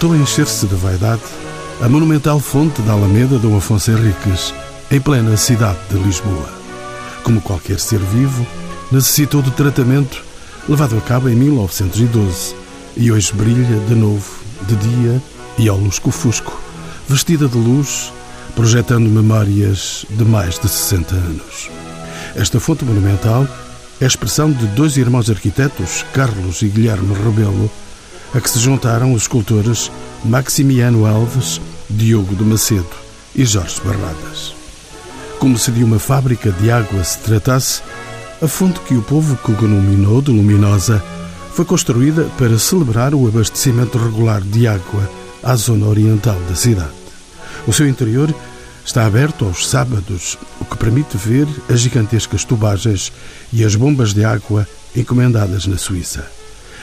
voltou a encher-se de vaidade a monumental fonte da Alameda Dom Afonso Henriques, em plena cidade de Lisboa. Como qualquer ser vivo, necessitou de tratamento levado a cabo em 1912 e hoje brilha de novo, de dia e ao lusco-fusco, vestida de luz, projetando memórias de mais de 60 anos. Esta fonte monumental é expressão de dois irmãos arquitetos, Carlos e Guilherme Rebelo, a que se juntaram os escultores Maximiano Alves, Diogo de Macedo e Jorge Barradas. Como se de uma fábrica de água se tratasse, a fonte que o povo cognominou de Luminosa foi construída para celebrar o abastecimento regular de água à zona oriental da cidade. O seu interior está aberto aos sábados, o que permite ver as gigantescas tubagens e as bombas de água encomendadas na Suíça.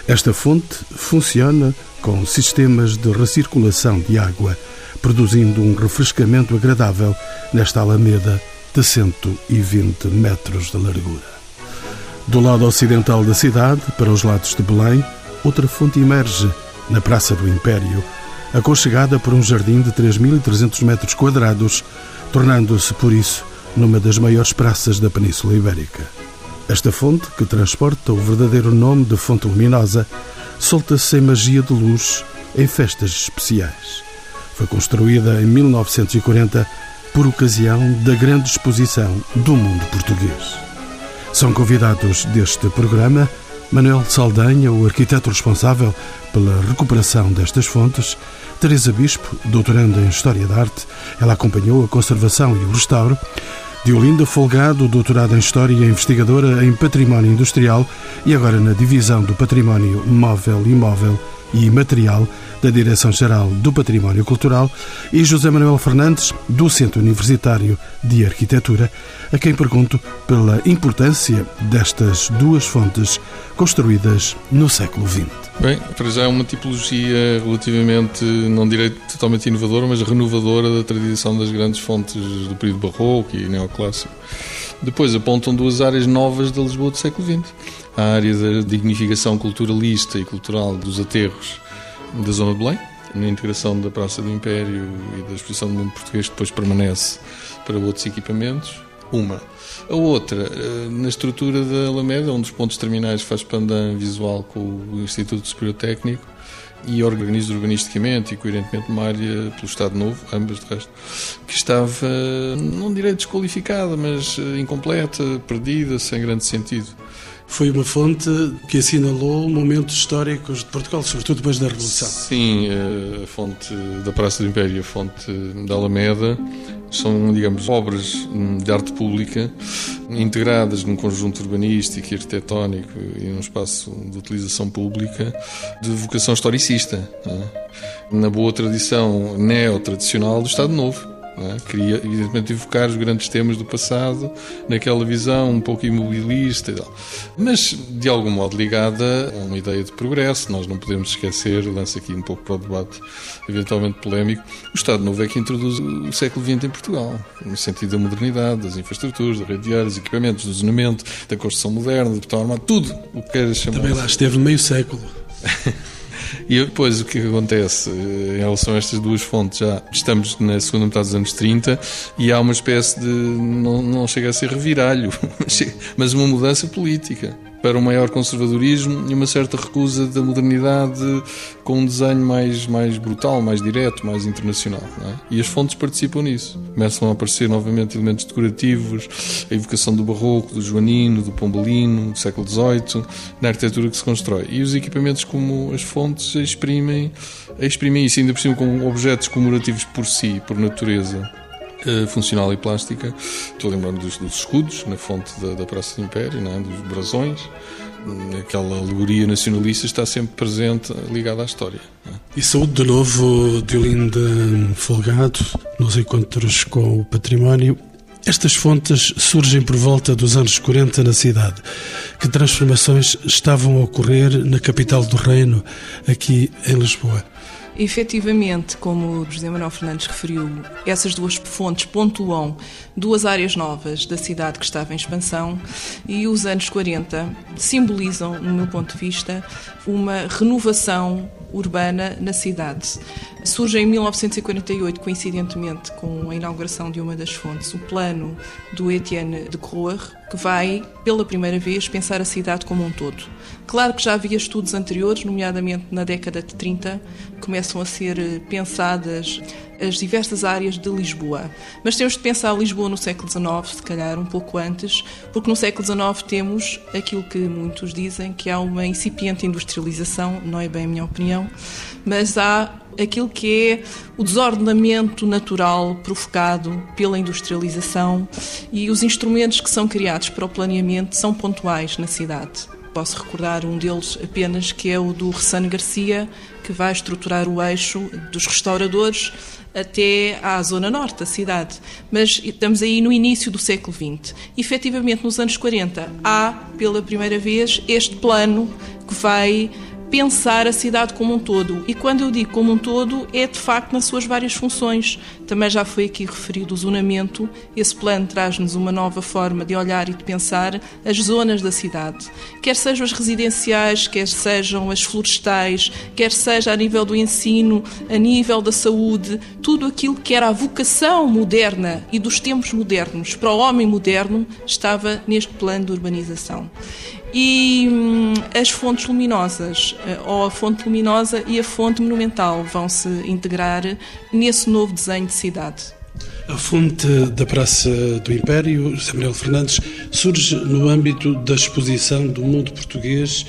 Esta fonte funciona com sistemas de recirculação de água, produzindo um refrescamento agradável nesta alameda de 120 metros de largura. Do lado ocidental da cidade, para os lados de Belém, outra fonte emerge na Praça do Império, aconchegada por um jardim de 3.300 metros quadrados, tornando-se, por isso, numa das maiores praças da Península Ibérica. Esta fonte, que transporta o verdadeiro nome de Fonte Luminosa, solta-se em magia de luz em festas especiais. Foi construída em 1940 por ocasião da grande exposição do mundo português. São convidados deste programa Manuel Saldanha, o arquiteto responsável pela recuperação destas fontes, Teresa Bispo, doutoranda em História da Arte, ela acompanhou a conservação e o restauro, Diolinda Folgado, doutorada em História e investigadora em Património Industrial e agora na Divisão do Património Móvel, Imóvel e Material da Direção-Geral do Património Cultural, e José Manuel Fernandes, do Centro Universitário de Arquitetura, a quem pergunto pela importância destas duas fontes construídas no século XX. Bem, para já é uma tipologia relativamente, não direi totalmente inovadora, mas renovadora da tradição das grandes fontes do período barroco e neoclássico. Depois apontam duas áreas novas da Lisboa do século XX. A área da dignificação culturalista e cultural dos aterros da zona de Belém, na integração da Praça do Império e da exposição do mundo português, depois permanece para outros equipamentos. Uma. A outra, eh, na estrutura da Alameda, um dos pontos terminais faz pandan visual com o Instituto Superior Técnico e organiza urbanisticamente e coerentemente uma área pelo Estado Novo, ambas de resto, que estava, não direi desqualificada, mas eh, incompleta, perdida, sem grande sentido foi uma fonte que assinalou momentos históricos de Portugal, sobretudo depois da Revolução. Sim, a fonte da Praça do Império a fonte da Alameda são, digamos, obras de arte pública integradas num conjunto urbanístico e arquitetónico e num espaço de utilização pública de vocação historicista, é? na boa tradição neo-tradicional do Estado Novo. É? Queria, evidentemente, evocar os grandes temas do passado naquela visão um pouco imobilista e tal. Mas, de algum modo, ligada a uma ideia de progresso. Nós não podemos esquecer, lança aqui um pouco para o debate, eventualmente polémico, o Estado Novo é que introduz o século XX em Portugal, no sentido da modernidade, das infraestruturas, da rede viária, dos equipamentos, do zonamento, da construção moderna, do botão armado, tudo o que queira chamar. Também lá esteve meio século. E depois o que acontece em relação a estas duas fontes? Já estamos na segunda metade dos anos 30 e há uma espécie de. não, não chega a ser reviralho, mas uma mudança política para um maior conservadorismo e uma certa recusa da modernidade com um desenho mais, mais brutal, mais direto, mais internacional. É? E as fontes participam nisso. Começam a aparecer novamente elementos decorativos, a evocação do barroco, do joanino, do pombalino, do século XVIII, na arquitetura que se constrói. E os equipamentos como as fontes exprimem, exprimem isso, ainda por cima com objetos comemorativos por si, por natureza funcional e plástica. Estou lembrando dos, dos escudos na fonte da, da Praça do Império, é? dos brasões. Aquela alegoria nacionalista está sempre presente, ligada à história. É? E saúde de novo, Diolinda Folgado, nos encontros com o património. Estas fontes surgem por volta dos anos 40 na cidade. Que transformações estavam a ocorrer na capital do reino, aqui em Lisboa? Efetivamente, como o José Manuel Fernandes referiu, essas duas fontes pontuam duas áreas novas da cidade que estava em expansão e os anos 40 simbolizam, no meu ponto de vista, uma renovação urbana na cidade. Surge em 1948, coincidentemente com a inauguração de uma das fontes, o plano do Etienne de Croer, que vai, pela primeira vez, pensar a cidade como um todo. Claro que já havia estudos anteriores, nomeadamente na década de 30, começam a ser pensadas as diversas áreas de Lisboa. Mas temos de pensar Lisboa no século XIX, se calhar um pouco antes, porque no século XIX temos aquilo que muitos dizem que há uma incipiente industrialização, não é bem a minha opinião, mas há aquilo que é o desordenamento natural provocado pela industrialização e os instrumentos que são criados para o planeamento são pontuais na cidade. Posso recordar um deles apenas, que é o do Ressano Garcia, que vai estruturar o eixo dos restauradores até à zona norte da cidade. Mas estamos aí no início do século XX. Efetivamente, nos anos 40, há, pela primeira vez, este plano que vai pensar a cidade como um todo. E quando eu digo como um todo, é de facto nas suas várias funções. Também já foi aqui referido o zonamento. Esse plano traz-nos uma nova forma de olhar e de pensar as zonas da cidade. Quer sejam as residenciais, quer sejam as florestais, quer seja a nível do ensino, a nível da saúde, tudo aquilo que era a vocação moderna e dos tempos modernos para o homem moderno estava neste plano de urbanização e hum, as fontes luminosas, eh, ou a fonte luminosa e a fonte monumental, vão se integrar nesse novo desenho de cidade. A fonte da Praça do Império, José Manuel Fernandes, surge no âmbito da exposição do mundo português,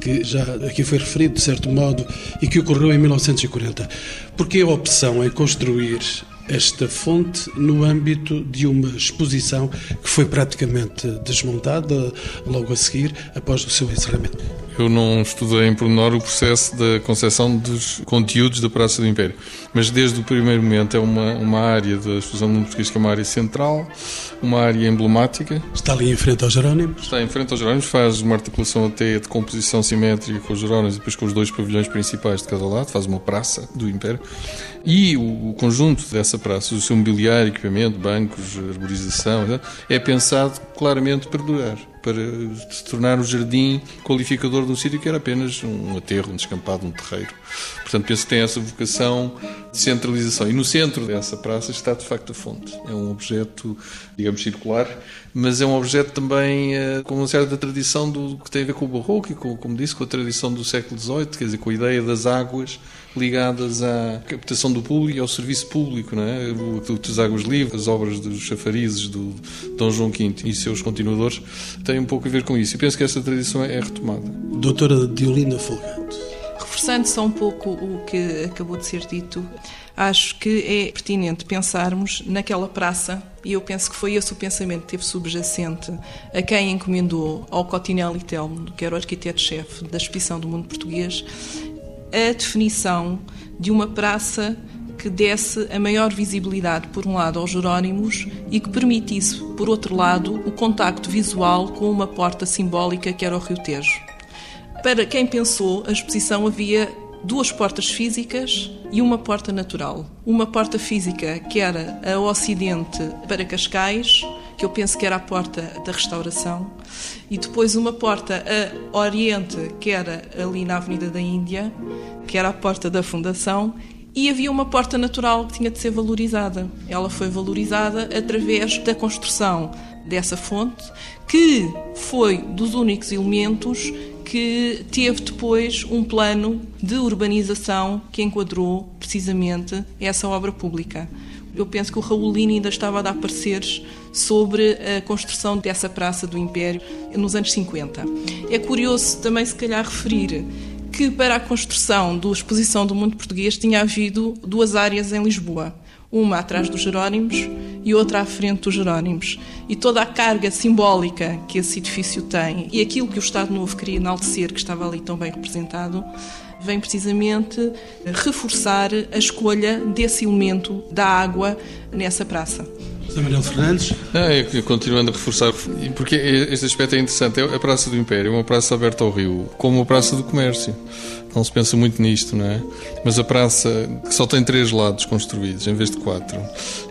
que já aqui foi referido de certo modo, e que ocorreu em 1940. Por que a opção em construir esta fonte no âmbito de uma exposição que foi praticamente desmontada logo a seguir, após o seu encerramento. Eu não estudei em pormenor o processo da concepção dos conteúdos da Praça do Império, mas desde o primeiro momento é uma, uma área da exposição do mundo português que é uma área central, uma área emblemática. Está ali em frente aos Jerónimos? Está em frente aos Jerónimos, faz uma articulação até de composição simétrica com os Jerónimos e depois com os dois pavilhões principais de cada lado, faz uma praça do Império. E o, o conjunto dessa praça, o seu mobiliário, equipamento, bancos, arborização, é pensado claramente para durar para se tornar o jardim qualificador de um sítio que era apenas um aterro, um descampado, um terreiro. Portanto, penso que tem essa vocação de centralização. E no centro dessa praça está, de facto, a fonte. É um objeto, digamos, circular, mas é um objeto também uh, com uma certa tradição do que tem a ver com o barroco e, com, como disse, com a tradição do século XVIII, quer dizer, com a ideia das águas ligadas à captação do público e ao serviço público, não é? O das águas livres, as obras dos chafarizes do Dom João V e seus continuadores têm um pouco a ver com isso. E penso que essa tradição é retomada. Doutora Diolina Folgado. Reforçando só um pouco o que acabou de ser dito, acho que é pertinente pensarmos naquela praça, e eu penso que foi esse o pensamento que teve subjacente a quem encomendou ao Cotinelli Telmo, que era o arquiteto-chefe da Expedição do Mundo Português, a definição de uma praça que desse a maior visibilidade, por um lado, aos Jerónimos e que permitisse, por outro lado, o contacto visual com uma porta simbólica que era o Rio Tejo. Para quem pensou, a exposição havia duas portas físicas e uma porta natural. Uma porta física que era a ocidente para Cascais, que eu penso que era a porta da restauração, e depois uma porta a oriente, que era ali na Avenida da Índia, que era a porta da fundação, e havia uma porta natural que tinha de ser valorizada. Ela foi valorizada através da construção dessa fonte, que foi dos únicos elementos que teve depois um plano de urbanização que enquadrou precisamente essa obra pública. Eu penso que o Raulino ainda estava a dar pareceres sobre a construção dessa Praça do Império nos anos 50. É curioso também, se calhar, referir que para a construção da exposição do mundo português tinha havido duas áreas em Lisboa. Uma atrás dos Jerónimos e outra à frente dos Jerónimos. E toda a carga simbólica que esse edifício tem e aquilo que o Estado Novo queria enaltecer, que estava ali tão bem representado, vem precisamente reforçar a escolha desse elemento da água nessa praça. José Manuel Fernandes. É, continuando a reforçar, porque este aspecto é interessante. É a Praça do Império, é uma praça aberta ao rio, como uma praça do comércio. não se pensa muito nisto, não é? Mas a praça, que só tem três lados construídos em vez de quatro,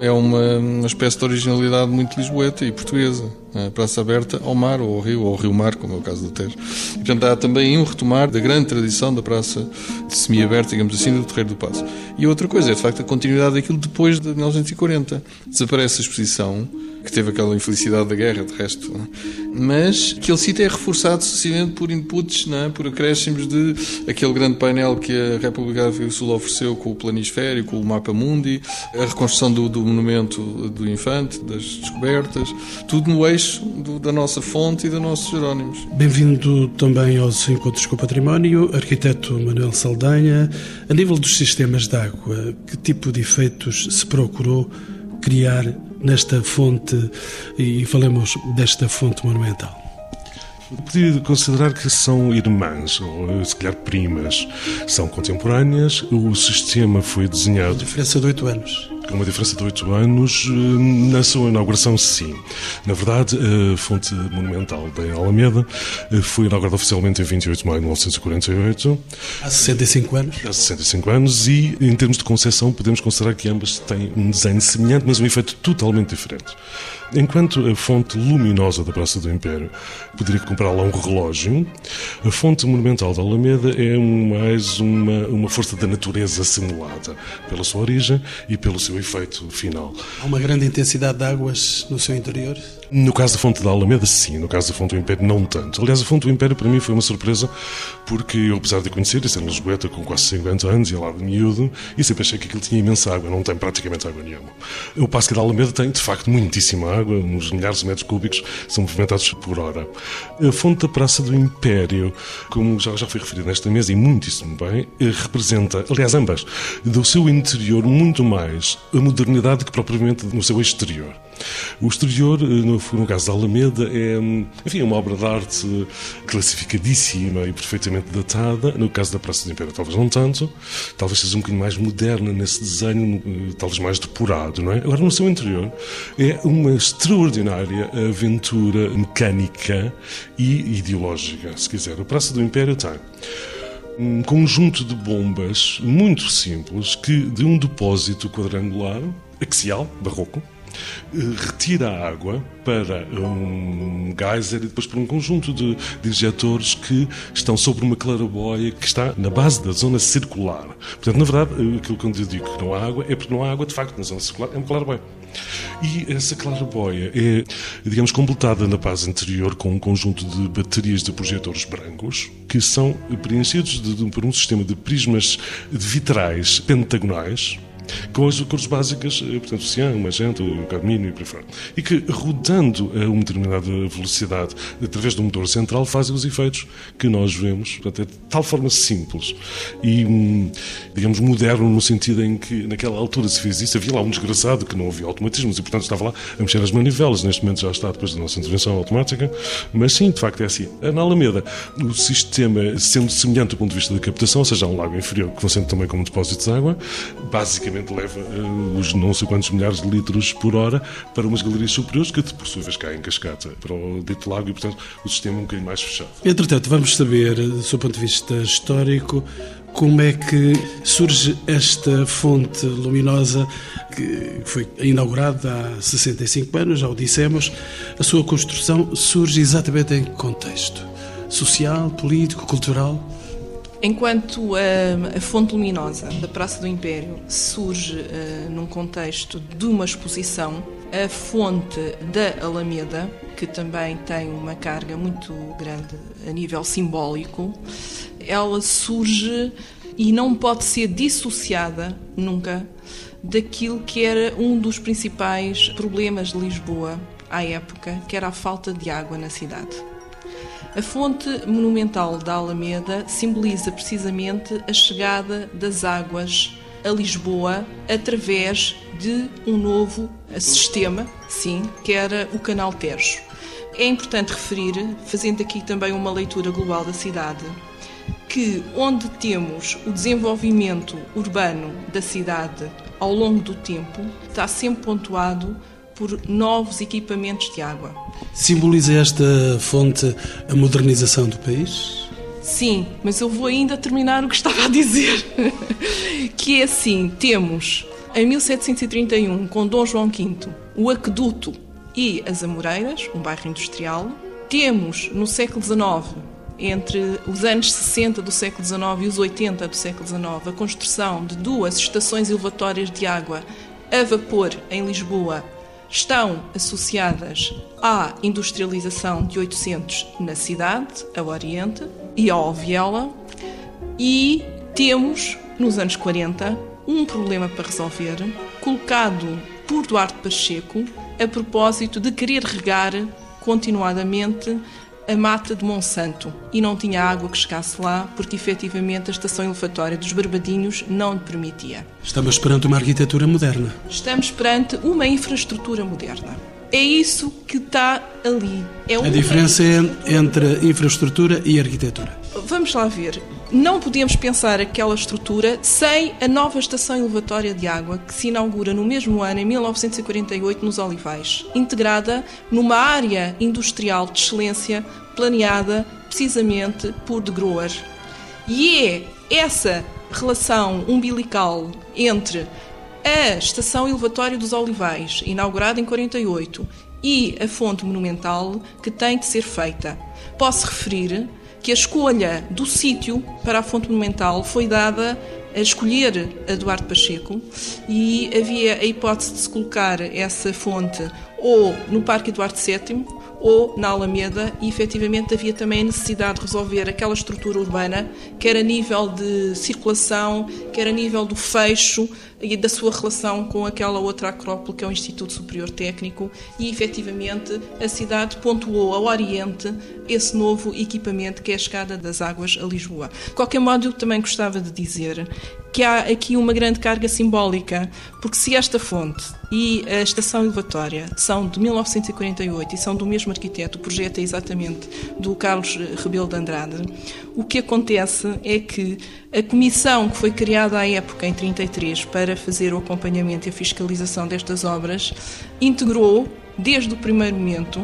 é uma, uma espécie de originalidade muito lisboeta e portuguesa. A praça aberta ao mar ou ao rio, ou ao rio-mar, como é o caso do Tejo. E, portanto, há também um retomar da grande tradição da praça semi-aberta, digamos assim, do Terreiro do Passo. E outra coisa é, de facto, a continuidade daquilo depois de 1940. Desaparece a exposição, que teve aquela infelicidade da guerra, de resto. É? Mas aquele sítio é reforçado sucessivamente por inputs, não é? por acréscimos de aquele grande painel que a República do Sul ofereceu com o planisfério, com o mapa mundi, a reconstrução do, do monumento do Infante, das descobertas, tudo no eixo do, da nossa fonte e dos nossos Jerónimos. Bem-vindo também aos Encontros com o Património, arquiteto Manuel Saldanha. A nível dos sistemas de água, que tipo de efeitos se procurou criar nesta fonte e falamos desta fonte monumental? Podia considerar que são irmãs, ou se calhar primas. São contemporâneas, o sistema foi desenhado. A diferença de oito anos com uma diferença de oito anos, eh, na sua inauguração, sim. Na verdade, a fonte monumental da Alameda eh, foi inaugurada oficialmente em 28 de maio de 1948. Há 65 anos? Há 65 anos e, em termos de concepção, podemos considerar que ambas têm um desenho semelhante, mas um efeito totalmente diferente. Enquanto a fonte luminosa da Praça do Império poderia comprar lá um relógio, a fonte monumental da Alameda é mais uma, uma força da natureza simulada pela sua origem e pelo seu efeito final. Há uma grande intensidade de águas no seu interior? No caso da fonte da Alameda, sim. No caso da fonte do Império, não tanto. Aliás, a fonte do Império para mim foi uma surpresa porque eu, apesar de conhecer e ser lisboeta com quase 50 anos e lá de miúdo, e sempre achei que aquilo tinha imensa água. Não tem praticamente água nenhuma. O passo que da Alameda tem, de facto, muitíssima água. Uns milhares de metros cúbicos são movimentados por hora. A fonte da Praça do Império, como já, já foi referido nesta mesa, e muitíssimo bem, eh, representa, aliás, ambas, do seu interior muito mais a modernidade que propriamente no seu exterior. O exterior, eh, no, no caso da Alameda, é enfim, uma obra de arte classificadíssima e perfeitamente datada. No caso da Praça do Império, talvez não tanto. Talvez seja um bocadinho mais moderna nesse desenho, eh, talvez mais depurado, não é? Agora, no seu interior, é uma extraordinária aventura mecânica e ideológica, se quiser. A Praça do Império tem um conjunto de bombas muito simples que de um depósito quadrangular, axial, barroco, retira a água para um geyser e depois para um conjunto de, de injetores que estão sobre uma claraboia que está na base da zona circular. Portanto, na verdade, eh, aquilo que eu digo que não há água é porque não há água de facto na zona circular, é uma claraboia. E essa claraboia é, digamos, completada na base anterior com um conjunto de baterias de projetores brancos que são preenchidos de, de, por um sistema de prismas de vitrais pentagonais com as cores básicas, eh, portanto, o cian, o magenta, o carmínio e por aí fora. E que, rodando a uma determinada velocidade através do motor central, fazem os efeitos que nós vemos. Portanto, é de tal forma simples e, hum, digamos, moderno no sentido em que, naquela altura, se fez isso. Havia lá um desgraçado que não havia automatismos e, portanto, estava lá a mexer as manivelas. Neste momento já está depois da nossa intervenção automática. Mas sim, de facto, é assim. Na Alameda, o sistema, sendo semelhante do ponto de vista da captação, ou seja, há um lago inferior que funciona também como depósito de água, basicamente leva uh, os não sei quantos milhares de litros por hora para umas galerias superiores que, por sua vez, caem em cascata para o dito lago e, portanto, o sistema é um bocadinho mais fechado. Entretanto, vamos saber, do seu ponto de vista histórico, como é que surge esta fonte luminosa que foi inaugurada há 65 anos, já o dissemos. A sua construção surge exatamente em que contexto? Social, político, cultural? Enquanto a, a, fonte luminosa da Praça do Império surge uh, num contexto de uma exposição, a fonte da Alameda, que também tem uma carga muito grande a nível simbólico, ela surge e não pode ser dissociada nunca daquilo que era um dos principais problemas de Lisboa à época, que era a falta de água na cidade. A fonte monumental da Alameda simboliza precisamente a chegada das águas a Lisboa através de um novo sistema, sim, que era o Canal Tejo. É importante referir, fazendo aqui também uma leitura global da cidade, que onde temos o desenvolvimento urbano da cidade ao longo do tempo, está sempre pontuado por novos equipamentos de água. Simboliza esta fonte a modernização do país? Sim, mas eu vou ainda terminar o que estava a dizer. que é assim: temos em 1731, com Dom João V, o Aqueduto e as Amoreiras, um bairro industrial. Temos no século XIX, entre os anos 60 do século XIX e os 80 do século XIX, a construção de duas estações elevatórias de água a vapor em Lisboa estão associadas à industrialização de 800 na cidade, ao Oriente e ao Alviela, e temos, nos anos 40, um problema para resolver, colocado por Duarte Pacheco a propósito de querer regar continuadamente a mata de Monsanto e não tinha água que chegasse lá porque efetivamente a estação elevatória dos Barbadinhos não lhe permitia. Estamos perante uma arquitetura moderna. Estamos perante uma infraestrutura moderna. É isso que está ali. É a diferença é entre infraestrutura e arquitetura. Vamos lá ver. Não podemos pensar aquela estrutura sem a nova estação elevatória de água que se inaugura no mesmo ano, em 1948, nos Olivais, integrada numa área industrial de excelência planeada precisamente por de Groer. E é essa relação umbilical entre a estação elevatória dos Olivais, inaugurada em 48, e a fonte monumental que tem de ser feita. Posso referir que a escolha do sítio para a fonte monumental foi dada a escolher a Duarte Pacheco e havia a hipótese de se colocar essa fonte ou no Parque Eduardo VII ou na Alameda e efetivamente havia também a necessidade de resolver aquela estrutura urbana, quer a nível de circulação, quer a nível do fecho e da sua relação com aquela outra acrópole que é o Instituto Superior Técnico e efetivamente a cidade pontuou ao Oriente esse novo equipamento que é a chegada das águas a Lisboa. De qualquer modo, eu também gostava de dizer que há aqui uma grande carga simbólica, porque se esta fonte e a estação elevatória são de 1948 e são do mesmo arquiteto, o projeto é exatamente do Carlos Rebelo de Andrade, o que acontece é que a comissão que foi criada à época, em 33, para fazer o acompanhamento e a fiscalização destas obras, integrou, desde o primeiro momento,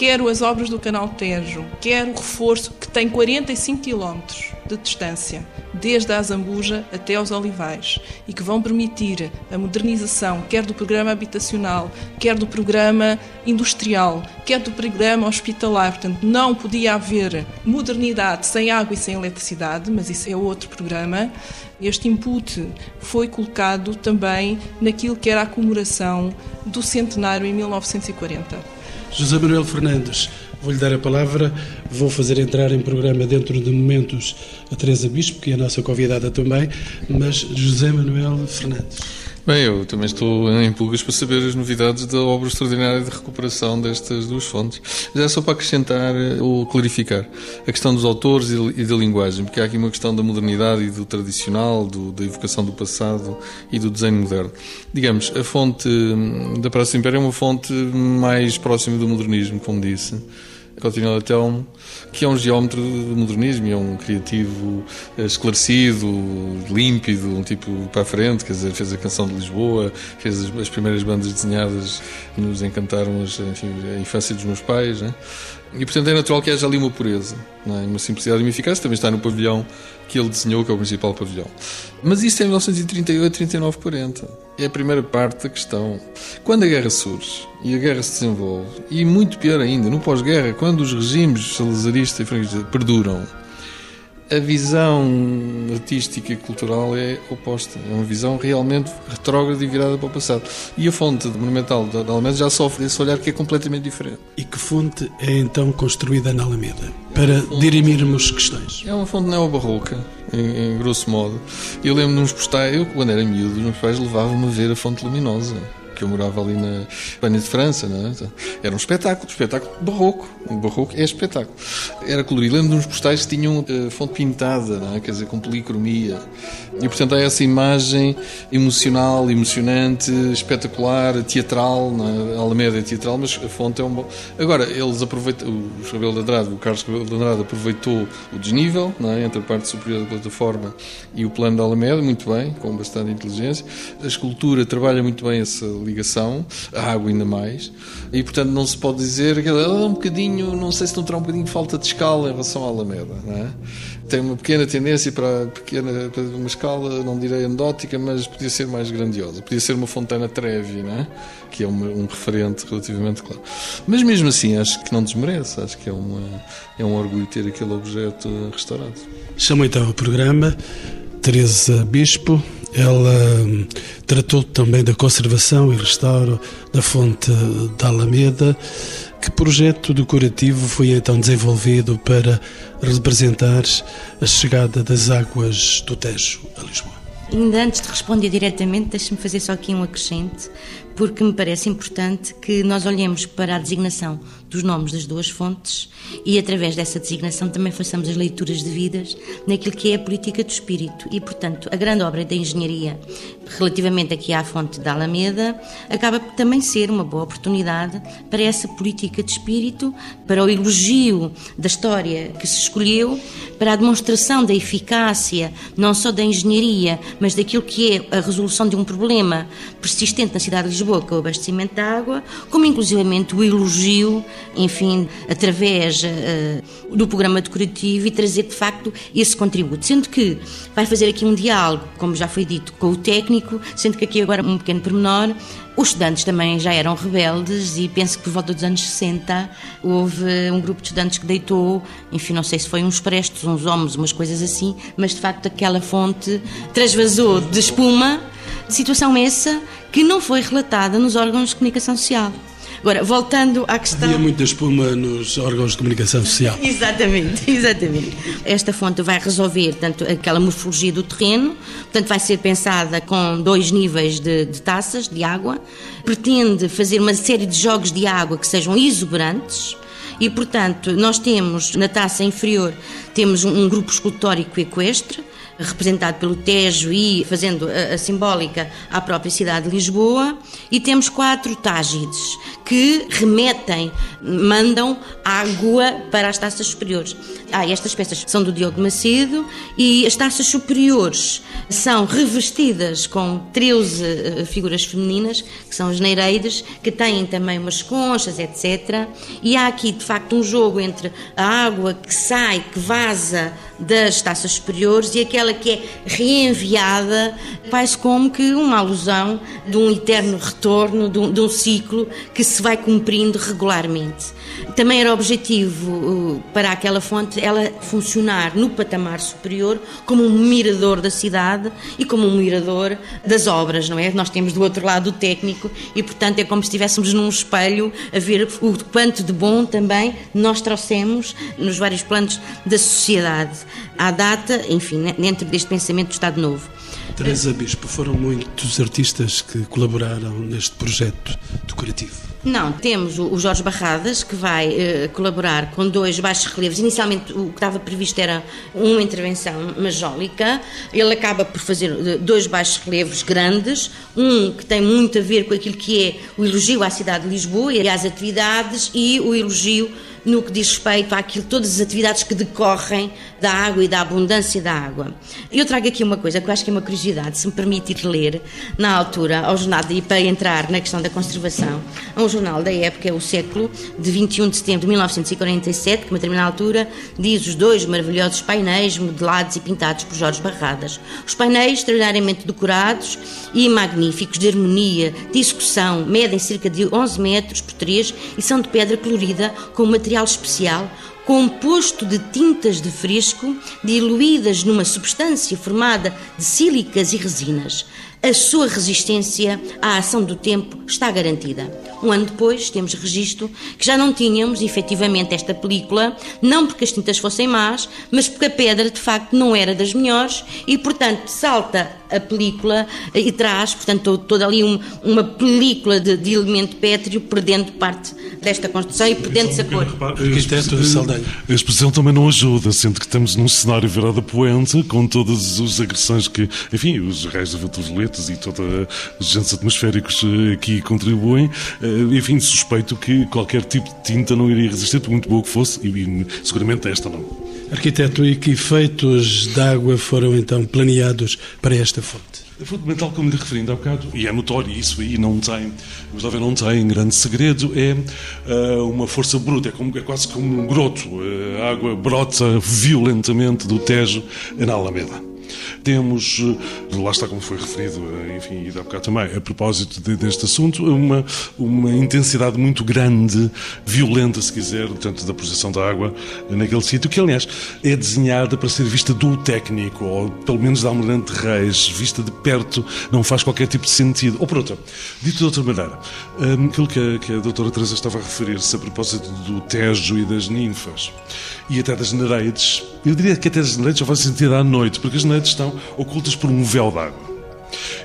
quer as obras do Canal Tejo, quer o reforço que tem 45 km de distância, desde a Azambuja até aos Olivais, e que vão permitir a modernização quer do programa habitacional, quer do programa industrial, quer do programa hospitalar. Portanto, não podia haver modernidade sem água e sem eletricidade, mas isso é outro programa. Este input foi colocado também naquilo que era a comemoração do centenário em 1940. José Manuel Fernandes, vou-lhe dar a palavra, vou fazer entrar em programa dentro de momentos a Teresa Bispo, que é a nossa convidada também, mas José Manuel Fernandes. Bem, eu também estou em pulgas para saber as novidades da obra extraordinária de recuperação destas duas fontes. Já é só para acrescentar ou clarificar a questão dos autores e da linguagem, porque há aqui uma questão da modernidade e do tradicional, do, da evocação do passado e do desenho moderno. Digamos, a fonte da Praça do Império é uma fonte mais próxima do modernismo, como disse. Coutinho Leitão, que é um geómetro do modernismo, é um criativo eh, esclarecido, límpido, um tipo para a frente, quer dizer, fez a canção de Lisboa, fez as, as primeiras bandas desenhadas nos encantaram enfim, a infância dos meus pais, né? E portanto é natural que haja ali uma pureza, é? uma simplicidade e uma eficácia. Também está no pavilhão que ele desenhou, que é o principal pavilhão. Mas isso é em 1938, 39, 40. É a primeira parte da questão. Quando a guerra surge e a guerra se desenvolve, e muito pior ainda, no pós-guerra, quando os regimes salazarista e franquista perduram, a visão artística e cultural é oposta. É uma visão realmente retrógrada e virada para o passado. E a fonte monumental da Alameda já sofre esse olhar que é completamente diferente. E que fonte é então construída na Alameda? Para dirimirmos questões. É uma fonte neobarroca, em, em grosso modo. Eu lembro de uns postais, eu quando era miúdo, os meus pais levavam-me a ver a fonte luminosa que eu morava ali na Espanha de França, é? Era um espetáculo, um espetáculo barroco. O barroco é espetáculo. Era colorido. Lembro de uns postais que tinham uh, fonte pintada, é? Quer dizer, com policromia. E, portanto, há essa imagem emocional, emocionante, espetacular, teatral, não é? Alameda é teatral, mas a fonte é um bom... Agora, eles aproveitam, o Rebelo de Andrade, o Carlos Rebelo de Andrade aproveitou o desnível, é? Entre a parte superior da plataforma e o plano da Alameda, muito bem, com bastante inteligência. A escultura trabalha muito bem essa ligação, a água ainda mais, e portanto não se pode dizer que é um bocadinho, não sei se não terá um bocadinho de falta de escala em relação à Alameda, não é? Tem uma pequena tendência para, pequena, para uma escala, não direi anedótica, mas podia ser mais grandiosa. Podia ser uma Fontana Trevi, não é? que é uma, um referente relativamente claro. Mas mesmo assim, acho que não desmerece, acho que é, uma, é um orgulho ter aquele objeto restaurado. Chamo então o programa Teresa Bispo. Ela hum, tratou também da conservação e restauro da fonte da Alameda. Que projeto decorativo foi então desenvolvido para representar a chegada das águas do Tejo a Lisboa? Ainda antes de responder diretamente, deixe-me fazer só aqui um acrescente, porque me parece importante que nós olhemos para a designação dos nomes das duas fontes e, através dessa designação, também façamos as leituras devidas naquilo que é a política do espírito. E, portanto, a grande obra da engenharia, relativamente aqui à fonte da Alameda, acaba por também ser uma boa oportunidade para essa política de espírito, para o elogio da história que se escolheu, para a demonstração da eficácia, não só da engenharia, mas daquilo que é a resolução de um problema persistente na cidade de Lisboa, é o abastecimento de água, como inclusivamente o elogio enfim, através uh, do programa decorativo e trazer de facto esse contributo. Sendo que vai fazer aqui um diálogo, como já foi dito, com o técnico, sendo que aqui agora um pequeno pormenor. Os estudantes também já eram rebeldes e penso que por volta dos anos 60 houve um grupo de estudantes que deitou, enfim, não sei se foi uns prestos, uns homens, umas coisas assim, mas de facto aquela fonte transvasou de espuma, situação essa que não foi relatada nos órgãos de comunicação social. Agora, voltando à questão. Havia muita espuma nos órgãos de comunicação social. exatamente, exatamente. Esta fonte vai resolver tanto aquela morfologia do terreno, portanto, vai ser pensada com dois níveis de, de taças de água, pretende fazer uma série de jogos de água que sejam exuberantes. E, portanto, nós temos na taça inferior temos um, um grupo escultórico equestre, representado pelo Tejo e fazendo a, a, simbólica à própria cidade de Lisboa, e temos quatro tágides que remetem, mandam água para as taças superiores. Ah, estas peças são do Diogo Macedo e as taças superiores são revestidas com 13 eh, figuras femininas, que são as Nereides, que têm também umas conchas, etc. E há aqui, de facto, um jogo entre a água que sai, que vaza das taças superiores e aquela que é reenviada, quase como que uma alusão de um eterno retorno, de um, de um ciclo que se vai cumprindo regularmente. Também era objetivo uh, para aquela fonte ela funcionar no patamar superior como um mirador da cidade e como um mirador das obras, não é? Nós temos do outro lado o técnico e, portanto, é como se estivéssemos num espelho a ver o quanto de bom também nós trouxemos nos vários planos da sociedade. À data, enfim, dentro deste pensamento do Estado Novo. Teresa Bispo, foram muitos artistas que colaboraram neste projeto decorativo. Não, temos o Jorge Barradas, que vai uh, colaborar com dois baixos relevos. Inicialmente, o que estava previsto era uma intervenção majólica. Ele acaba por fazer uh, dois baixos relevos grandes. Um que tem muito a ver com aquilo que é o elogio à cidade de Lisboa e às atividades, e o elogio no que diz respeito àquilo, todas as atividades que decorrem da água e da abundância da água. Eu trago aqui uma coisa que eu acho que é uma curiosidade, se me permitir ler, na altura, ao jornal, e para entrar na questão da conservação, a um jornal da época, é o século, de 21 de setembro de 1947, que, uma determinada altura, diz os dois maravilhosos painéis modelados e pintados por Jorge Barradas. Os painéis, extraordinariamente decorados e magníficos, de harmonia, execução, medem cerca de 11 metros por 3 e são de pedra colorida com material especial composto de tintas de fresco diluídas numa substância formada de sílicas e resinas. A sua resistência à ação do tempo está garantida. Um ano depois, temos registro que já não tínhamos efetivamente esta película, não porque as tintas fossem más, mas porque a pedra de facto não era das melhores e, portanto, salta a película e traz, portanto, toda ali um, uma película de, de, elemento pétreo perdendo parte desta construção e perdendo-se a cor. Arquiteto Saldanha. A exposição também não ajuda, sendo que estamos num cenário virado a poente, com todas as agressões que, enfim, os raios e todos os agentes atmosféricos eh, aqui contribuem. Eh, enfim, suspeito que qualquer tipo de tinta não iria resistir, por muito boa que fosse, e seguramente esta não. Arquiteto, e que efeitos de água foram então planeados para esta fonte? É fundamental, como lhe referi há bocado, e é notório, isso aí não tem, Gustavo não tem grande segredo, é uh, uma força bruta, é, como, é, quase como um groto. Uh, a água brota violentamente do Tejo na Alameda. Temos, eh, lá está como foi referido, eh, enfim, e há bocado também, a propósito de, deste assunto, uma, uma intensidade muito grande, violenta, se quiser, tanto da projeção da água naquele sítio, que aliás é desenhada para ser vista do técnico, ou pelo menos da Almirante Reis, vista de perto, não faz qualquer tipo de sentido. Ou por outra, dito de outra maneira, hum, aquilo que a, que a doutora Teresa estava a referir-se a propósito do Tejo e das ninfas, e até das Nereides, eu diria que até as Nereides só faz sentido à noite, porque as Nereides estão ocultas por um véu d'água.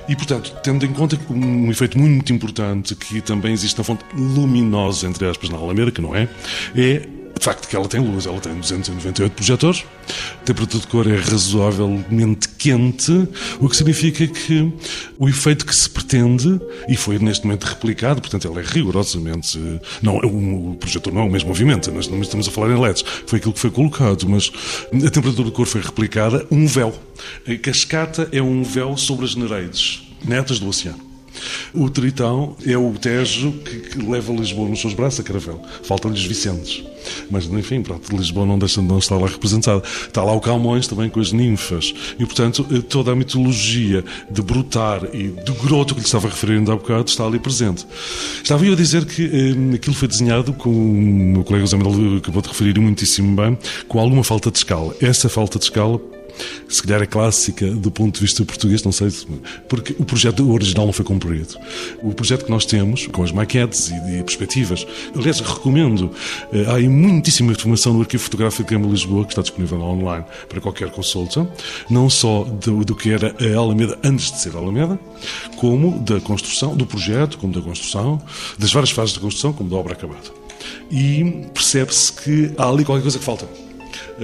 E, portanto, tendo em conta um efeito muito importante que também existe na fonte luminosa, entre aspas, na Alameda, que não é, é facto que ela tem luz, ela tem 298 projetores, a temperatura de cor é razoavelmente quente, o que significa que o efeito que se pretende, e foi neste momento replicado, portanto ela é rigorosamente, não, o projetor não é o mesmo movimento, nós não estamos a falar em LEDs, foi aquilo que foi colocado, mas a temperatura de cor foi replicada, um véu. A cascata é um véu sobre as nereides, netas do oceano. O Tritão é o Tejo que, que leva Lisboa nos seus braços a Caravel. Faltam-lhes Vicentes. Mas, enfim, pronto, Lisboa não deixa de não estar lá representada. Está lá o Calmões também com as ninfas. E, portanto, eh, toda a mitologia de Brutar e do Groto que lhe estava referindo há bocado está ali presente. Estava eu a dizer que eh, aquilo foi desenhado, com o meu colega José Manuel acabou de referir muitíssimo bem, com alguma falta de escala. Essa falta de escala se calhar é clássica do ponto de vista português, não sei, porque o projeto original não foi cumprido. O projeto que nós temos, com as maquetes e, e perspectivas, aliás, recomendo, eh, há aí muitíssima informação no Arquivo Fotográfico de Câmara Lisboa, que está disponível online para qualquer consulta, não só do, do que era a Alameda antes de ser a Alameda, como da construção, do projeto, como da construção, das várias fases da construção, como da obra acabada. E percebe-se que há ali qualquer coisa que falta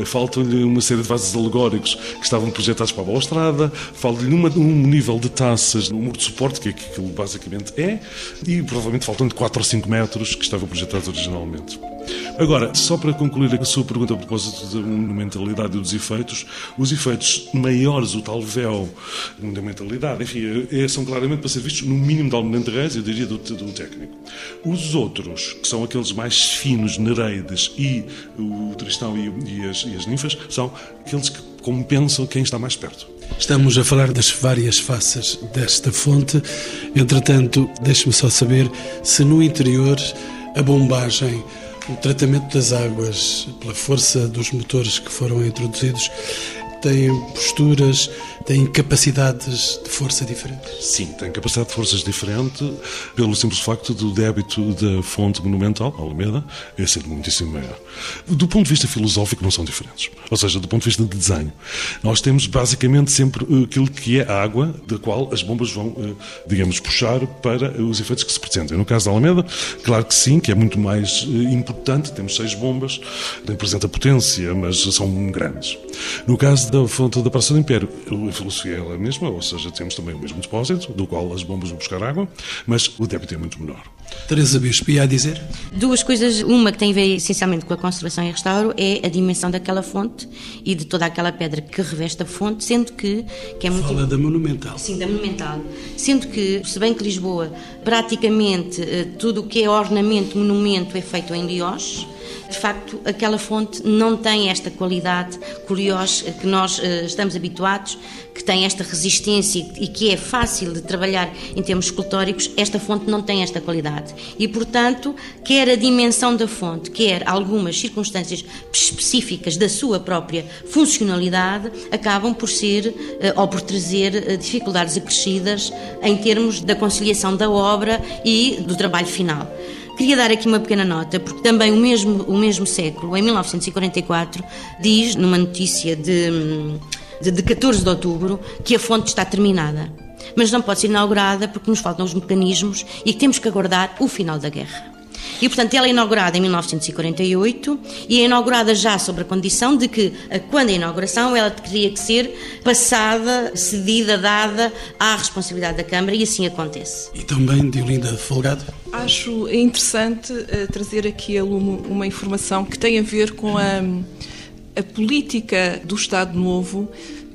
faltam-lhe uma série de vasos alegóricos que estavam projetados para a balustrada, falta-lhe um nível de taças no muro de suporte, que é aquilo basicamente é, e provavelmente faltam-lhe 4 ou 5 metros que estavam projetados originalmente. Agora, só para concluir a sua pergunta a propósito da monumentalidade e dos efeitos, os efeitos maiores, o tal véu de monumentalidade, enfim, é, são claramente para ser vistos no mínimo de Almirante Reis, eu diria, do, do, técnico. Os outros, que são aqueles mais finos, Nereides e o Tristão e, e, as, e as ninfas, são aqueles que compensam quem está mais perto. Estamos a falar das várias faces desta fonte. Entretanto, deixe-me só saber se no interior a bombagem o tratamento das águas, pela força dos motores que foram introduzidos, têm posturas, têm capacidades de força diferentes? Sim, têm capacidade de forças diferente pelo simples facto do débito da fonte monumental, Alameda, é ser muitíssimo maior. Do ponto de vista filosófico, não são diferentes. Ou seja, do ponto de vista de desenho. Nós temos basicamente sempre aquilo que é a água da qual as bombas vão, eh, digamos, puxar para os efeitos que se pretendem. No caso da Alameda, claro que sim, que é muito mais eh, importante, temos seis bombas, representa potência, mas são grandes. No caso da fonte da Praça do Império, a filosofia é a mesma, ou seja, temos também o mesmo depósito, do qual as bombas vão buscar água, mas o débito é muito menor. Teresa Bispo, ia a dizer? Duas coisas. Uma que tem a ver essencialmente com a conservação e restauro é a dimensão daquela fonte e de toda aquela pedra que reveste a fonte, sendo que... que é muito... Fala da monumental. Sim, da monumental. Sendo que, se bem que Lisboa, praticamente eh, tudo o que é ornamento, monumento, é feito em Liós, de facto, aquela fonte não tem esta qualidade curiosa que nós uh, estamos habituados, que tem esta resistência e que é fácil de trabalhar em termos escultóricos, esta fonte não tem esta qualidade. E, portanto, quer a dimensão da fonte, quer algumas circunstâncias específicas da sua própria funcionalidade, acabam por ser uh, ou por trazer uh, dificuldades acrescidas em termos da conciliação da obra e do trabalho final. Queria dar aqui uma pequena nota, porque também o mesmo, o mesmo século, em 1944, diz, numa notícia de, de, de 14 de outubro, que a fonte está terminada. Mas não pode ser inaugurada porque nos faltam os mecanismos e temos que aguardar o final da guerra. E, portanto, ela é inaugurada em 1948 e é inaugurada já sob a condição de que, quando a inauguração, ela teria que ser passada, cedida, dada à responsabilidade da Câmara e assim acontece. E também de Olinda Folgado? Acho interessante uh, trazer aqui a lume uma informação que tem a ver com a, a política do Estado Novo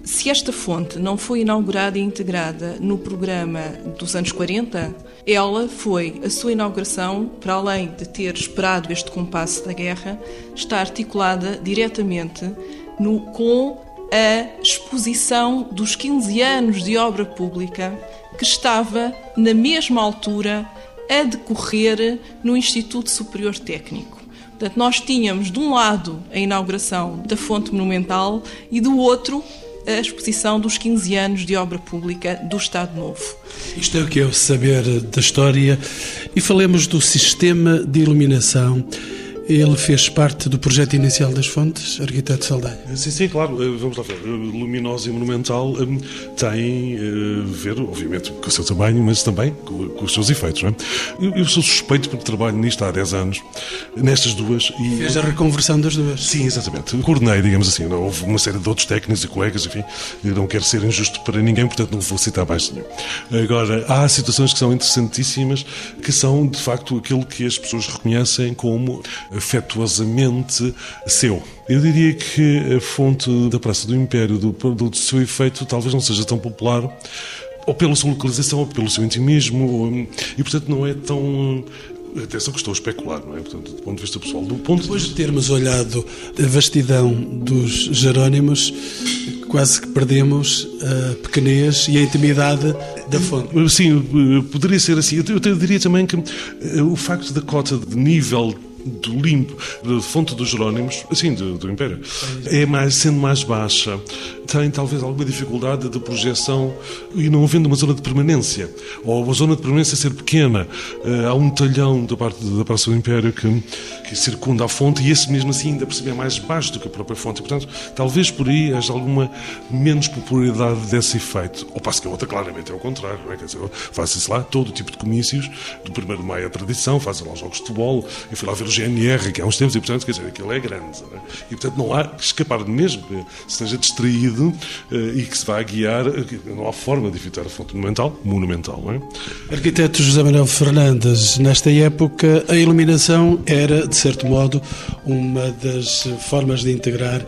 se esta fonte não foi inaugurada e integrada no programa dos anos 40, ela foi, a sua inauguração, para além de ter esperado este compasso da guerra, está articulada diretamente no, com a exposição dos 15 anos de obra pública que estava na mesma altura a decorrer no Instituto Superior Técnico. Portanto, nós tínhamos de um lado a inauguração da fonte monumental e do outro a exposição dos 15 anos de obra pública do Estado Novo. Isto é o que é o saber da história e falemos do sistema de iluminação ele fez parte do projeto inicial das fontes, arquiteto Saldanha. Sim, sim, claro. Eh, vamos lá ver. Eh, luminosa e monumental eh, tem a ver, obviamente, com o seu tamanho, mas também com, os seus efeitos. Não é? eu, sou suspeito porque trabalho nisto há 10 anos, nestas duas. E fez a reconversão das duas. Sim, exatamente. Coordenei, digamos assim. Não, houve uma série de outros técnicos e colegas, enfim. não quero ser injusto para ninguém, portanto não vou citar mais nenhum. Agora, há situações que são interessantíssimas, que são, de facto, aquilo que as pessoas reconhecem como afetuosamente seu. Eu diria que a fonte da Praça do Império, do, do seu efeito, talvez não seja tão popular ou pela sua localização, ou pelo seu intimismo, e portanto não é tão Atenção que estou a especular, não é? Portanto, do ponto de vista pessoal. Do ponto Depois de termos olhado a vastidão dos Jerónimos, quase que perdemos a pequenez e a intimidade da fonte. Sim, poderia ser assim. Eu diria também que eh, o facto da cota de nível do limpo, da fonte dos Jerónimos, assim, do, do Império, é mais, sendo mais baixa, tem talvez alguma dificuldade de projeção e não havendo uma zona de permanência, ou a zona de permanência ser pequena. Eh, há um talhão da parte da Praça do Império que, que circunda a fonte e esse mesmo assim ainda percebe é mais baixo do que a própria fonte. Portanto, talvez por aí haja alguma menos popularidade desse efeito. Ou passo que a outra, claramente, é o contrário. É? Faz-se lá todo tipo de comícios, do 1 de maio à tradição, fazem lá os jogos de futebol. Eu fui lá ver o GNR, que há uns tempos, e portanto, quer dizer, aquilo é grande. É? E portanto, não há que escapar mesmo que esteja distraído uh, e que se vá guiar. Não há forma de evitar a fonte monumental, monumental, é? Arquiteto José Manuel Fernandes, nesta época, a iluminação era, de certo modo, uma das formas de integrar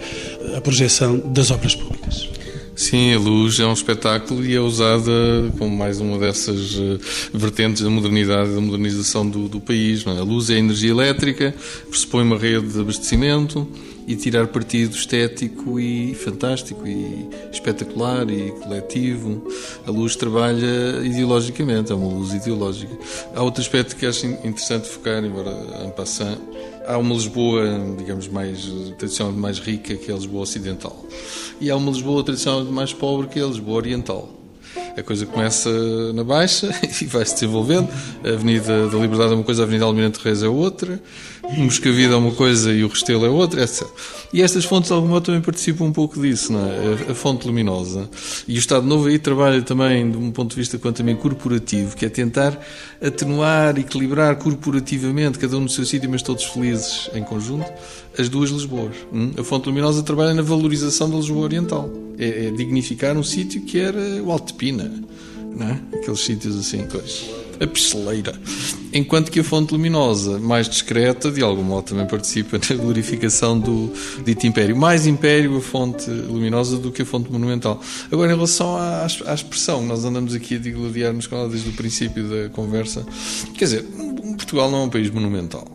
a projeção das obras públicas. Sim, a luz é um espetáculo e é usada como mais uma dessas eh, vertentes da modernidade, da modernização do, do país. É? A luz é a energia elétrica, pressupõe uma rede de abastecimento e tirar partido estético e fantástico e espetacular e coletivo. A luz trabalha ideologicamente, é uma luz ideológica. Há outro aspecto que acho interessante focar, embora en passant, há uma Lisboa, digamos, mais tradicionalmente mais rica, que é a Lisboa Ocidental. E há uma Lisboa tradicionalmente mais pobre, que é a Lisboa Oriental. A coisa começa na Baixa e vai se desenvolvendo. A Avenida da Liberdade é uma coisa, a Avenida Almirante Reis é outra. O Moscavide é uma coisa e o Restelo é outra, etc. E estas fontes, de algum modo, também participam um pouco disso, não é? A, fonte luminosa. E o Estado Novo aí trabalha também, de um ponto de vista quanto também corporativo, que é tentar atenuar, equilibrar corporativamente, cada um no seu sítio, mas todos felizes em conjunto, as duas Lisboas. Hum? A fonte luminosa trabalha na valorização da Lisboa Oriental. É, é dignificar um sítio que era o Alto de Pina, não é? Aqueles sítios assim, coisas a pisteleira. Enquanto que a fonte luminosa, mais discreta, de algum modo também participa na glorificação do dito império. Mais império a fonte luminosa do que a fonte monumental. Agora, em relação à, à expressão, nós andamos aqui a digladiar-nos com ela desde o princípio da conversa. Quer dizer, Portugal não é um país monumental.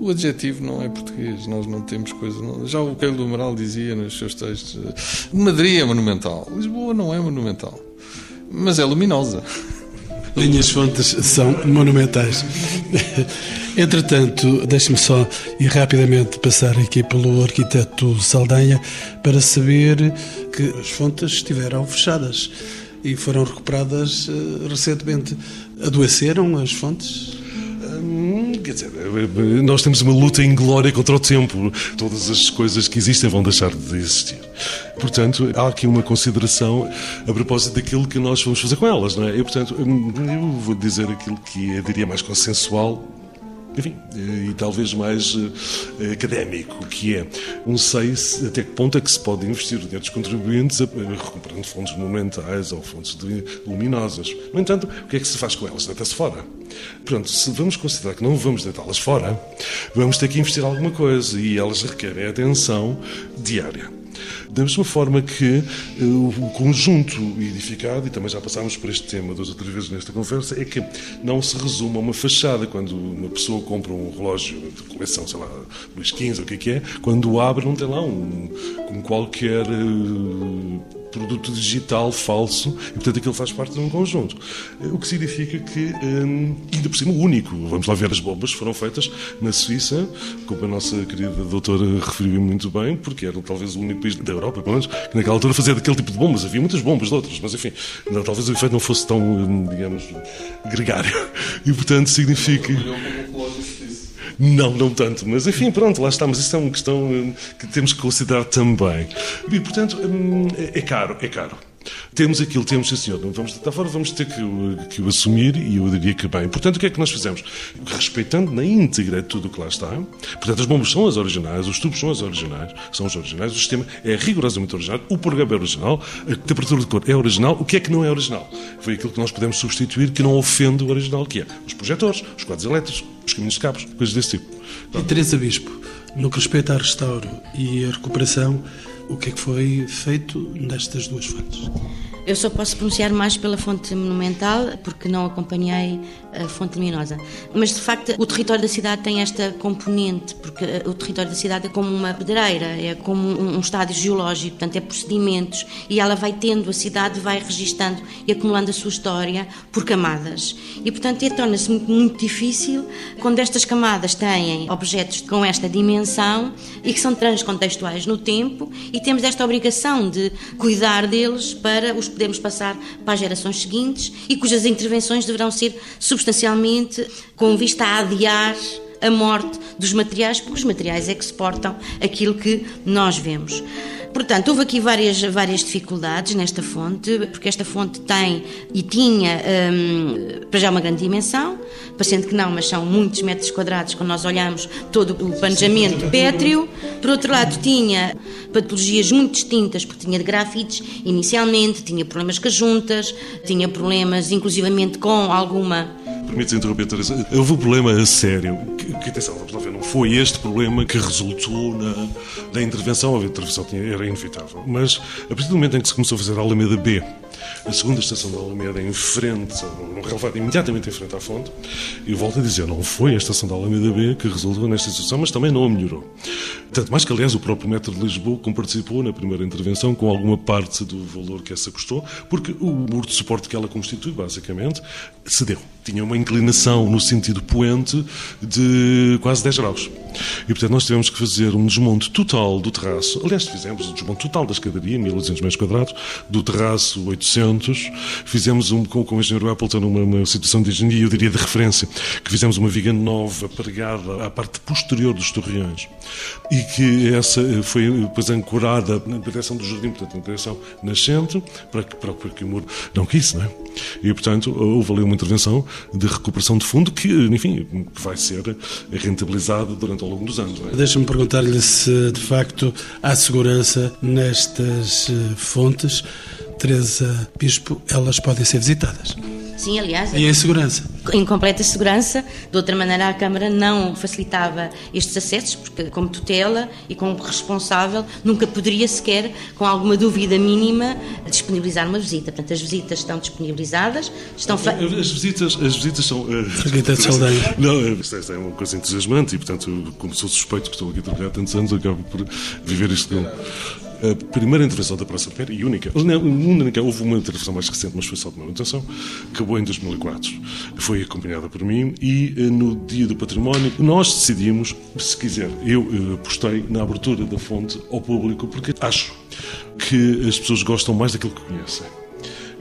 O adjetivo não é português, nós não temos coisa. Não, já o Keilo do Amaral dizia nos seus textos: Madrid é monumental, Lisboa não é monumental, mas é luminosa. Linhas fontes são monumentais. Entretanto, deixe-me só ir rapidamente passar aqui pelo arquiteto Saldanha para saber que as fontes estiveram fechadas e foram recuperadas eh, recentemente. Adoeceram as fontes? Hum, quer dizer, nós temos uma luta em glória contra o tempo. Todas as coisas que existem vão deixar de existir. Portanto, há aqui uma consideração a propósito daquilo que nós vamos fazer com elas, não é? E, portanto, eu vou dizer aquilo que eu diria mais consensual enfim, e talvez mais uh, académico, que é, não sei se, até que ponto é que se pode investir o dinheiro dos contribuintes recuperando fontes monumentais ou fontes luminosas. No entanto, o que é que se faz com elas? Deita-se fora. Pronto, se vamos considerar que não vamos deitá-las fora, vamos ter que investir alguma coisa e elas requerem atenção diária. Da mesma forma que uh, o conjunto edificado, e também já passámos por este tema duas ou três vezes nesta conversa, é que não se resume a uma fachada. Quando uma pessoa compra um relógio de coleção, sei lá, Luís XV, o que é que é, quando abre não tem lá um, como qualquer... Produto digital falso e, portanto, aquilo faz parte de um conjunto. O que significa que, hum, ainda por cima, o único. Vamos lá ver, as bombas foram feitas na Suíça, como a nossa querida doutora referiu muito bem, porque era talvez o único país da Europa, pelo menos, que naquela altura fazia daquele tipo de bombas. Havia muitas bombas de outras, mas enfim, talvez o efeito não fosse tão, hum, digamos, gregário. E, portanto, significa. Não, não tanto, mas enfim, pronto, lá estamos. Isso é uma questão hum, que temos que considerar também. E, portanto, hum, é, é caro, é caro. Temos aquilo, temos, sim senhor, vamos tentar fora, vamos ter que, que o assumir e eu diria que bem. Portanto, o que é que nós fizemos? Respeitando na íntegra tudo o que lá está. Portanto, as bombas são as originais, os tubos são os originais, são os originais, o sistema é rigorosamente original, o programa é original, a temperatura de cor é original. O que é que não é original? Foi aquilo que nós podemos substituir que não ofende o original, que é os projetores, os quadros elétricos, os caminhos de cabos, coisas desse tipo. E Teresa Bispo, no que respeita a restauro e a recuperação, o que é que foi feito nestas duas fontes? Eu só posso pronunciar mais pela fonte monumental, porque não acompanhei a fonte luminosa. Mas, de facto, o território da cidade tem esta componente, porque eh, o território da cidade é como uma pedreira, é como um estádio geológico, portanto, é procedimentos, e ela vai tendo, a cidade vai registando e acumulando a sua história por camadas. E, portanto, torna-se muito, muito difícil quando estas camadas têm objetos com esta dimensão e que são transcontextuais no tempo, e temos esta obrigação de cuidar deles para os podemos passar para as gerações seguintes e cujas intervenções deverão ser substancialmente com vista a adiar a morte dos materiais, porque os materiais é que suportam aquilo que nós vemos. Portanto, houve aqui várias, várias dificuldades nesta fonte, porque esta fonte tem e tinha, um, para já, uma grande dimensão, parecendo que não, mas são muitos metros quadrados quando nós olhamos todo o planejamento pétreo. Por outro lado, tinha patologias muito distintas, porque tinha de grafites inicialmente, tinha problemas com as juntas, tinha problemas inclusivamente com alguma permites interromper, Teresa? Houve um problema a sério. Que, que, atenção, vamos lá ver, não foi este problema que resultou na, intervenção. A intervenção tinha, era inevitável. Mas, a partir do momento em que se começou a fazer a Alameda B, a segunda estação da Alameda em frente, no relevado imediatamente em frente à fonte, e volto a dizer, não foi a estação da Alameda B que resultou nesta situação, mas também não a melhorou. Tanto mais que, aliás, o próprio Metro de Lisboa participou na primeira intervenção com alguma parte do valor que essa custou, porque o muro de suporte que ela constitui, basicamente, cedeu. Tinha uma inclinação no sentido poente de quase 10 graus. E, portanto, nós tivemos que fazer um desmonte total do terraço. Aliás, fizemos um desmonte total da escadaria, 1800 metros quadrados, do terraço 800. Fizemos um, com, com o engenheiro Appleton uma, uma situação de engenharia, eu diria de referência, que fizemos uma viga nova pregada à parte posterior dos torreões. E que essa foi depois ancorada na direção do jardim, portanto, na direção nascente, para que, para, para que o muro não quisse, não é? E, portanto, houve ali uma intervenção de recuperação de fundo que, enfim, vai ser rentabilizada durante ao longo dos anos. É? Deixa-me perguntar-lhe se, de facto, há segurança nestas eh, fontes. Teresa Bispo, elas podem ser visitadas. Sim, aliás. E em segurança? Em completa segurança. De outra maneira, a Câmara não facilitava estes acessos, porque, como tutela e como responsável, nunca poderia sequer, com alguma dúvida mínima, disponibilizar uma visita. Portanto, as visitas estão disponibilizadas. Estão fa... As visitas, as visitas são. Uh, não, isto é uma coisa entusiasmante e, portanto, como sou suspeito que estou aqui a trabalhar há tantos anos, acabo por viver isto a primeira intervenção da Praça Pé, e única, única, houve uma intervenção mais recente, mas foi só de manutenção, acabou em 2004. Foi acompanhada por mim e eh, no dia do património nós decidimos, se quiser, eu eh, apostei na abertura da fonte ao público porque acho que as pessoas gostam mais daquilo que conhecem.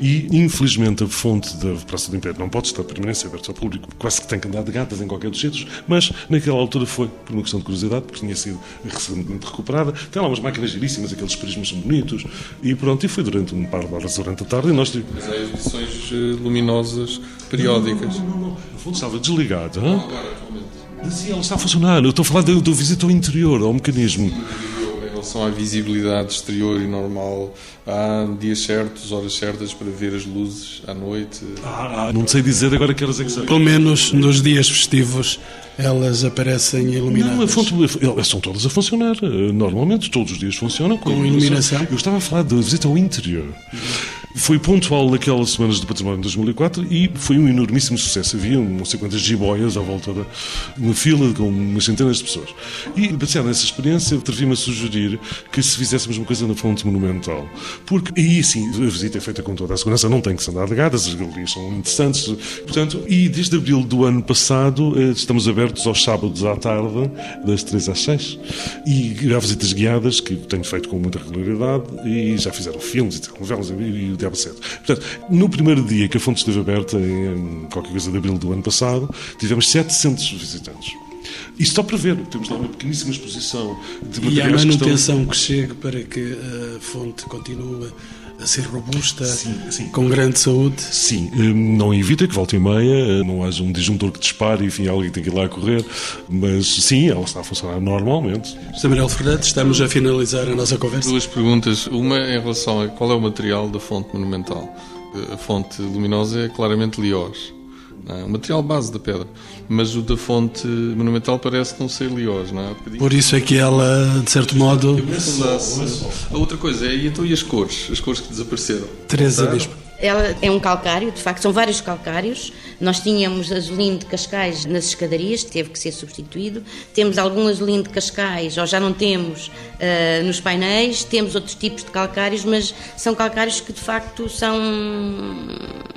E, infelizmente, a fonte da Praça do Império não pode estar permanência aberta ao público, quase que tem que andar de gatas em qualquer dos sítios, mas naquela altura foi, por uma questão de curiosidade, porque tinha sido recentemente recuperada. Tem lá umas máquinas giríssimas, aqueles prismas são bonitos, e pronto, e foi durante um par de horas durante a tarde. E nós tivemos... Mas é edições eh, luminosas periódicas. Não, não, não, não, A fonte estava desligada. Não, agora, atualmente. Sim, ela está a funcionar. Eu estou a falar do, do visita ao interior, ao mecanismo. Relação à visibilidade exterior e normal, há dias certos, horas certas para ver as luzes à noite? Ah, não sei dizer agora que horas é que são. Pelo menos nos dias festivos elas aparecem iluminadas. Não, a fonte, elas são todas a funcionar. Normalmente, todos os dias funcionam. Com iluminação? Eu estava a falar da visita ao interior. Foi pontual naquelas semanas de património de 2004 e foi um enormíssimo sucesso. Havia não sei quantas jiboias à volta da uma fila com umas centenas de pessoas. E, baseado nessa experiência, atrevi-me a sugerir que se fizéssemos uma coisa na fonte monumental. Porque, aí sim, a visita é feita com toda a segurança, não tem que se andar de gatas, as galerias são interessantes. Portanto, e desde abril do ano passado, eh, estamos abertos aos sábados à tarde, das 3 às 6. E há visitas guiadas, que tenho feito com muita regularidade, e já fizeram filmes e telenovelas e, Portanto, no primeiro dia que a fonte esteve aberta, em qualquer coisa de abril do ano passado, tivemos 700 visitantes. Isto só para ver, temos lá uma pequeníssima exposição de E há materiais que estão- manutenção que chegue para que a fonte continue a ser robusta, Sim, sim. com grande saúde. Sim, eh, não evita que volta e meia não haja um disjuntor que dispare e enfim, alguém tem que ir lá a correr, mas sim, ela está a funcionar normalmente. José Manuel Fernandes, estamos a finalizar a nossa conversa. Duas perguntas. Uma em relação a qual é o material da fonte monumental. A fonte luminosa é claramente liós, é? o material base da pedra. Mas o da fonte monumental parece não ser liós, não é? Por isso é que ela, de certo modo, A outra coisa é, e então e as cores? As cores que desapareceram? Teresa Bispo. Ela é um calcário, de facto, são vários calcários. Nós tínhamos azulino de Cascais nas escadarias, teve que ser substituído. Temos algum azulino de Cascais, ou já não temos, ah, nos painéis. Temos outros tipos de calcários, mas são calcários que, de facto, são...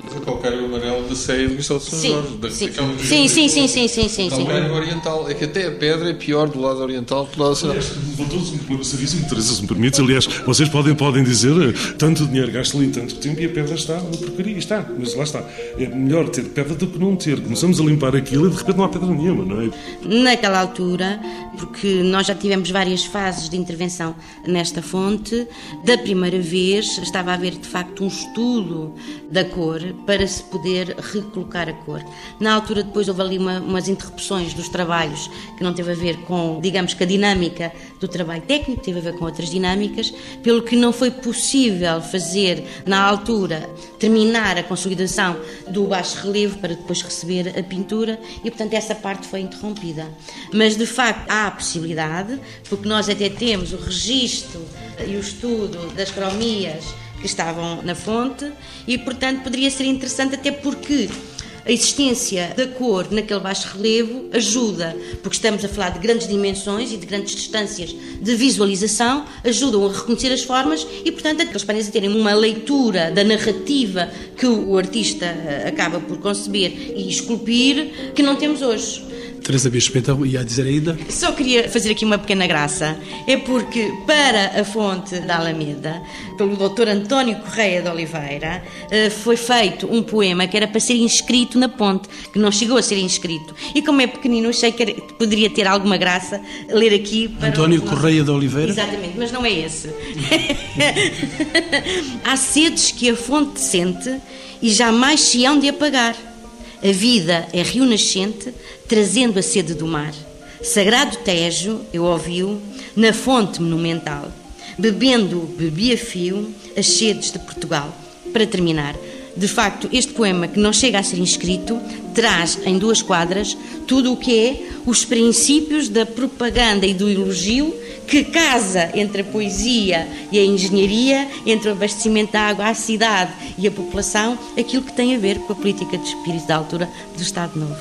Mas o calcário amarelo da ceia do Castelo de São Sim, Jorge. da- sim, daquela- sim, sim, sim, sim, sim, sim, O sim. calcário oriental. É que até a pedra é pior do lado oriental que do lado ocidental. Levantou-se um problema seríssimo, Teresa, se me permites. Aliás, vocês podem, podem dizer eh, tanto dinheiro gasto ali, tanto tempo, e a pedra está uma porcaria. Está, mas lá está. É melhor ter pedra do que não ter. Começamos a limpar aquilo e de repente não há pedra nenhuma, não é? Naquela altura, porque nós já tivemos várias fases de intervenção nesta fonte, da primeira vez estava a haver de facto um estudo da cor para se poder recolocar a cor. Na altura, depois houve ali uma, umas interrupções dos trabalhos que não teve a ver com, digamos que a dinâmica do trabalho técnico, teve a ver com outras dinâmicas, pelo que não foi possível fazer, na altura, terminar a consolidação do baixo relevo para depois receber a pintura e, portanto, essa parte foi interrompida. Mas, de facto, há a possibilidade, porque nós até temos o registro e o estudo das cromias que estavam na fonte e, portanto, poderia ser interessante até porque a existência da cor naquele baixo relevo ajuda, porque estamos a falar de grandes dimensões e de grandes distâncias de visualização, ajudam a reconhecer as formas e, portanto, aqueles painéis a terem uma leitura da narrativa que o artista eh, acaba por conceber e esculpir que não temos hoje. Teresa Bispo, então, ia dizer ainda? Só queria fazer aqui uma pequena graça. É porque, para a fonte da Alameda, pelo Dr. António Correia de Oliveira, eh, foi feito um poema que era para ser inscrito na ponte, que não chegou a ser inscrito. E como é pequenino, achei que poderia ter alguma graça ler aqui para. António Correia de Oliveira? Exatamente, mas não é esse. Há sedes que a fonte sente e jamais se hão de apagar. A vida é rio nascente, trazendo a sede do mar. Sagrado Tejo, eu ouvi-o, na fonte monumental. Bebendo, bebi a fio, as sedes de Portugal. Para terminar, de facto, este poema, que não chega a ser inscrito, traz em duas quadras tudo o que é os princípios da propaganda e do elogio que casa entre a poesia e a engenharia, entre o abastecimento da água à cidade e a população, aquilo que tem a ver com a política de espírito da altura do Estado Novo.